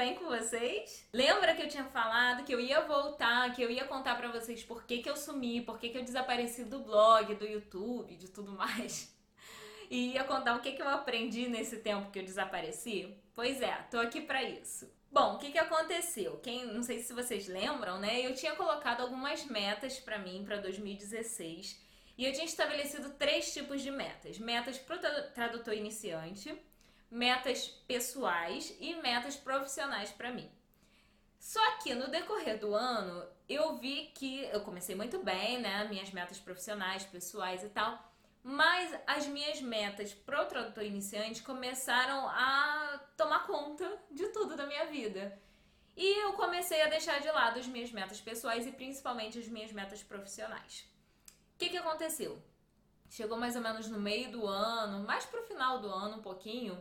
bem com vocês? Lembra que eu tinha falado que eu ia voltar, que eu ia contar para vocês por que, que eu sumi, por que, que eu desapareci do blog, do YouTube, de tudo mais? E ia contar o que, que eu aprendi nesse tempo que eu desapareci? Pois é, tô aqui para isso. Bom, o que, que aconteceu? Quem, não sei se vocês lembram, né? Eu tinha colocado algumas metas para mim para 2016 e eu tinha estabelecido três tipos de metas: metas para tradutor iniciante, metas pessoais e metas profissionais para mim. Só que no decorrer do ano eu vi que eu comecei muito bem, né? Minhas metas profissionais, pessoais e tal. Mas as minhas metas pro tradutor iniciante começaram a tomar conta de tudo da minha vida. E eu comecei a deixar de lado as minhas metas pessoais e principalmente as minhas metas profissionais. O que, que aconteceu? Chegou mais ou menos no meio do ano, mais pro final do ano um pouquinho,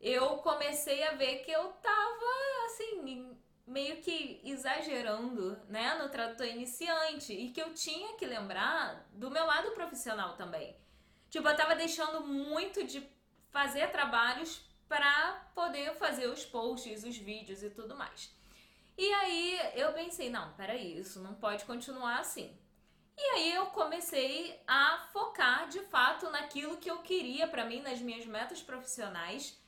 eu comecei a ver que eu tava assim, meio que exagerando, né, no tradutor iniciante e que eu tinha que lembrar do meu lado profissional também. Tipo, eu tava deixando muito de fazer trabalhos para poder fazer os posts, os vídeos e tudo mais. E aí eu pensei, não, peraí, isso não pode continuar assim. E aí eu comecei a focar de fato naquilo que eu queria para mim, nas minhas metas profissionais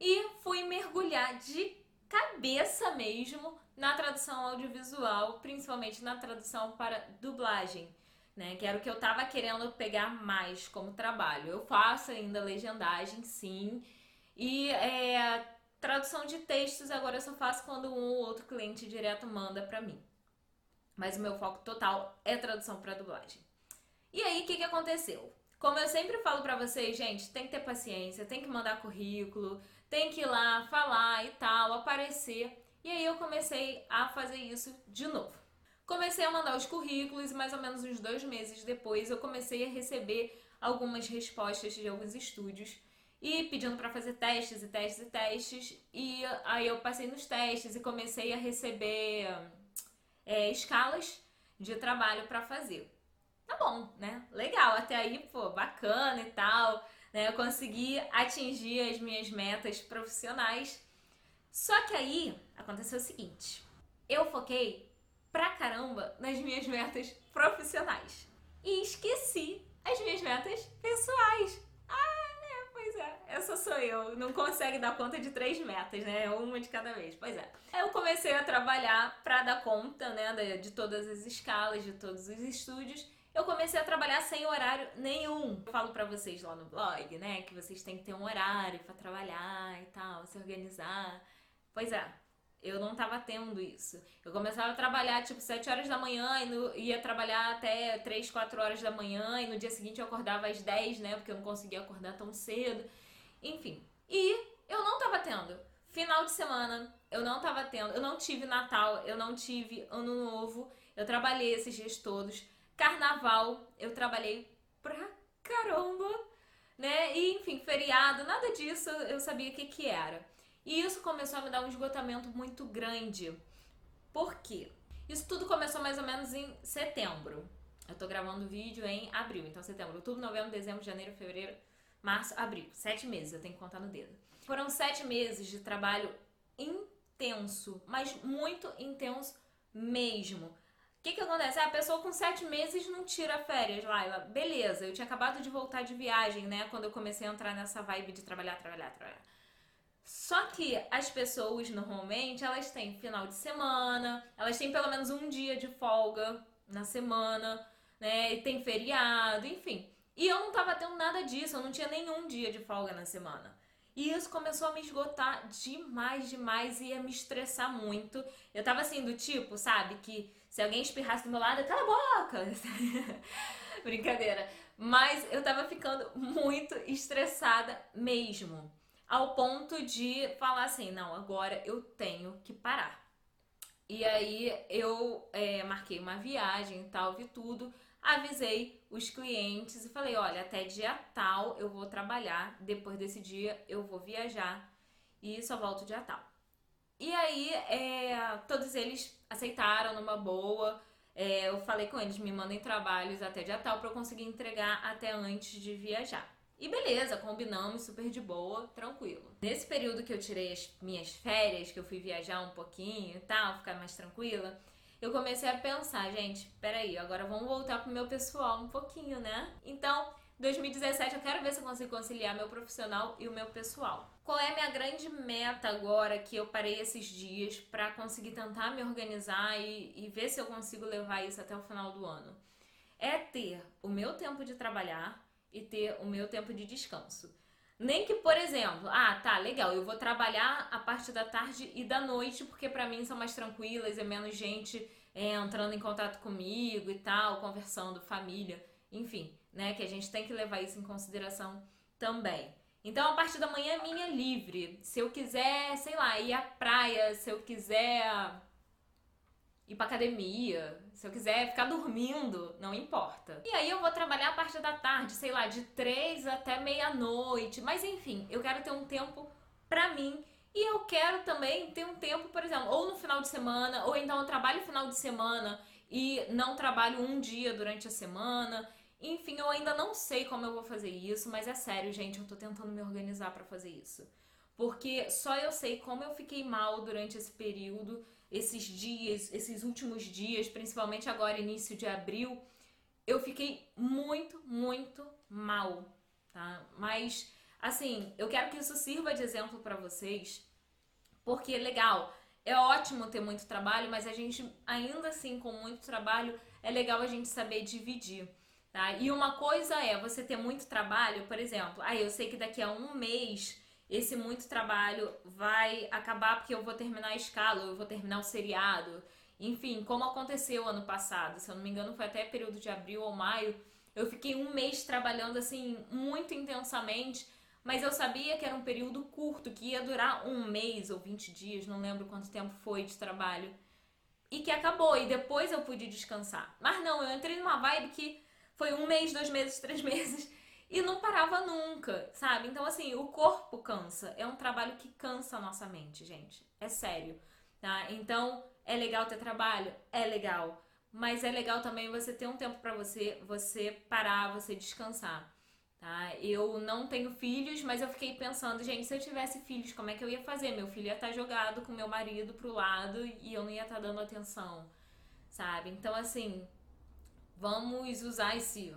e fui mergulhar de cabeça mesmo na tradução audiovisual, principalmente na tradução para dublagem, né? Que era o que eu tava querendo pegar mais como trabalho. Eu faço ainda legendagem, sim, e é, tradução de textos agora eu só faço quando um ou outro cliente direto manda para mim. Mas o meu foco total é tradução para dublagem. E aí, o que, que aconteceu? Como eu sempre falo para vocês, gente, tem que ter paciência, tem que mandar currículo, tem que ir lá falar e tal, aparecer. E aí eu comecei a fazer isso de novo. Comecei a mandar os currículos e mais ou menos uns dois meses depois eu comecei a receber algumas respostas de alguns estúdios e pedindo para fazer testes e testes e testes. E aí eu passei nos testes e comecei a receber é, escalas de trabalho para fazer. Tá bom, né? Legal, até aí, pô, bacana e tal né? Eu consegui atingir as minhas metas profissionais. Só que aí aconteceu o seguinte: eu foquei pra caramba nas minhas metas profissionais e esqueci as minhas metas pessoais. Ah, é, pois é, essa sou eu. Não consegue dar conta de três metas, né? Uma de cada vez. Pois é. Eu comecei a trabalhar para dar conta, né, de todas as escalas, de todos os estúdios eu comecei a trabalhar sem horário nenhum. Eu falo para vocês lá no blog, né, que vocês têm que ter um horário para trabalhar e tal, se organizar. Pois é, eu não tava tendo isso. Eu começava a trabalhar tipo 7 horas da manhã e no, ia trabalhar até 3, 4 horas da manhã e no dia seguinte eu acordava às 10, né, porque eu não conseguia acordar tão cedo. Enfim. E eu não tava tendo. Final de semana, eu não tava tendo. Eu não tive Natal, eu não tive Ano Novo. Eu trabalhei esses dias todos. Carnaval, eu trabalhei pra caramba, né? E enfim, feriado, nada disso eu sabia o que, que era. E isso começou a me dar um esgotamento muito grande. Por quê? Isso tudo começou mais ou menos em setembro. Eu tô gravando o vídeo em abril, então setembro, outubro, novembro, dezembro, janeiro, fevereiro, março, abril. Sete meses, eu tenho que contar no dedo. Foram sete meses de trabalho intenso, mas muito intenso mesmo que, que acontece? a pessoa com sete meses não tira férias, Laila. Beleza, eu tinha acabado de voltar de viagem, né? Quando eu comecei a entrar nessa vibe de trabalhar, trabalhar, trabalhar. Só que as pessoas, normalmente, elas têm final de semana, elas têm pelo menos um dia de folga na semana, né? E tem feriado, enfim. E eu não tava tendo nada disso, eu não tinha nenhum dia de folga na semana. E isso começou a me esgotar demais, demais e a me estressar muito. Eu tava assim, do tipo, sabe, que se alguém espirrasse do meu lado, cala a boca! Brincadeira. Mas eu tava ficando muito estressada mesmo. Ao ponto de falar assim: não, agora eu tenho que parar. E aí eu é, marquei uma viagem e tal, vi tudo, avisei os clientes e falei: olha, até dia tal eu vou trabalhar, depois desse dia eu vou viajar e só volto dia tal. E aí, é, todos eles aceitaram numa boa. É, eu falei com eles, me mandem trabalhos até dia tal para eu conseguir entregar até antes de viajar. E beleza, combinamos super de boa, tranquilo. Nesse período que eu tirei as minhas férias, que eu fui viajar um pouquinho e tal, ficar mais tranquila, eu comecei a pensar, gente, peraí, agora vamos voltar pro meu pessoal um pouquinho, né? Então, 2017 eu quero ver se eu consigo conciliar meu profissional e o meu pessoal. Qual é a minha grande meta agora que eu parei esses dias para conseguir tentar me organizar e, e ver se eu consigo levar isso até o final do ano? É ter o meu tempo de trabalhar e ter o meu tempo de descanso. Nem que, por exemplo, ah, tá, legal, eu vou trabalhar a parte da tarde e da noite, porque para mim são mais tranquilas, é menos gente é, entrando em contato comigo e tal, conversando, família, enfim né? Que a gente tem que levar isso em consideração também. Então, a partir da manhã é minha livre. Se eu quiser, sei lá, ir à praia, se eu quiser ir pra academia, se eu quiser ficar dormindo, não importa. E aí eu vou trabalhar a partir da tarde, sei lá, de três até meia-noite. Mas enfim, eu quero ter um tempo pra mim. E eu quero também ter um tempo, por exemplo, ou no final de semana, ou então eu trabalho final de semana e não trabalho um dia durante a semana. Enfim, eu ainda não sei como eu vou fazer isso, mas é sério, gente, eu tô tentando me organizar para fazer isso. Porque só eu sei como eu fiquei mal durante esse período, esses dias, esses últimos dias, principalmente agora, início de abril. Eu fiquei muito, muito mal, tá? Mas, assim, eu quero que isso sirva de exemplo para vocês, porque legal, é ótimo ter muito trabalho, mas a gente, ainda assim, com muito trabalho, é legal a gente saber dividir. Tá? E uma coisa é você ter muito trabalho, por exemplo, aí ah, eu sei que daqui a um mês esse muito trabalho vai acabar porque eu vou terminar a escala, eu vou terminar o seriado. Enfim, como aconteceu ano passado, se eu não me engano foi até período de abril ou maio, eu fiquei um mês trabalhando assim muito intensamente, mas eu sabia que era um período curto, que ia durar um mês ou 20 dias, não lembro quanto tempo foi de trabalho. E que acabou, e depois eu pude descansar. Mas não, eu entrei numa vibe que foi um mês, dois meses, três meses e não parava nunca, sabe? Então, assim, o corpo cansa. É um trabalho que cansa a nossa mente, gente. É sério, tá? Então, é legal ter trabalho? É legal. Mas é legal também você ter um tempo para você, você parar, você descansar. Tá? Eu não tenho filhos, mas eu fiquei pensando, gente, se eu tivesse filhos, como é que eu ia fazer? Meu filho ia estar tá jogado com meu marido pro lado e eu não ia estar tá dando atenção, sabe? Então, assim, vamos usar esse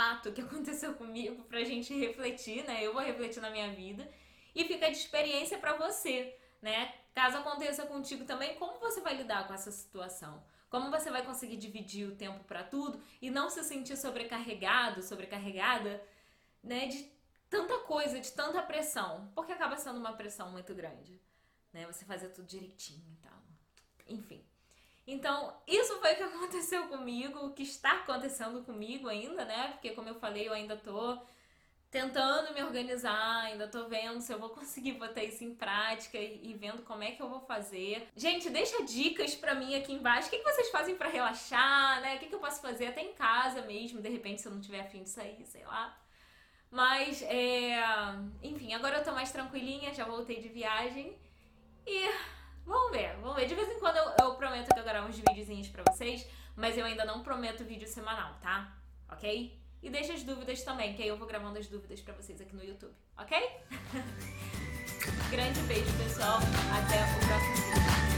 fato que aconteceu comigo pra gente refletir, né? Eu vou refletir na minha vida e fica de experiência para você, né? Caso aconteça contigo também, como você vai lidar com essa situação? Como você vai conseguir dividir o tempo para tudo e não se sentir sobrecarregado, sobrecarregada, né, de tanta coisa, de tanta pressão, porque acaba sendo uma pressão muito grande, né? Você fazer tudo direitinho e tal. Enfim. Então, isso foi o que aconteceu comigo, o que está acontecendo comigo ainda, né? Porque, como eu falei, eu ainda tô tentando me organizar, ainda tô vendo se eu vou conseguir botar isso em prática e, vendo como é que eu vou fazer. Gente, deixa dicas pra mim aqui embaixo. O que, vocês fazem para relaxar, né? O que, que eu posso fazer até em casa mesmo, de repente, se eu não tiver afim de sair, sei lá. Mas, é... enfim, agora eu tô mais tranquilinha, já voltei de viagem e Vamos ver, vamos ver. De vez em quando eu, eu prometo que eu gravo uns videozinhos pra vocês, mas eu ainda não prometo vídeo semanal, tá? Ok? E deixa as dúvidas também, que aí eu vou gravando as dúvidas pra vocês aqui no YouTube, ok? Grande beijo, pessoal. Até o próximo vídeo.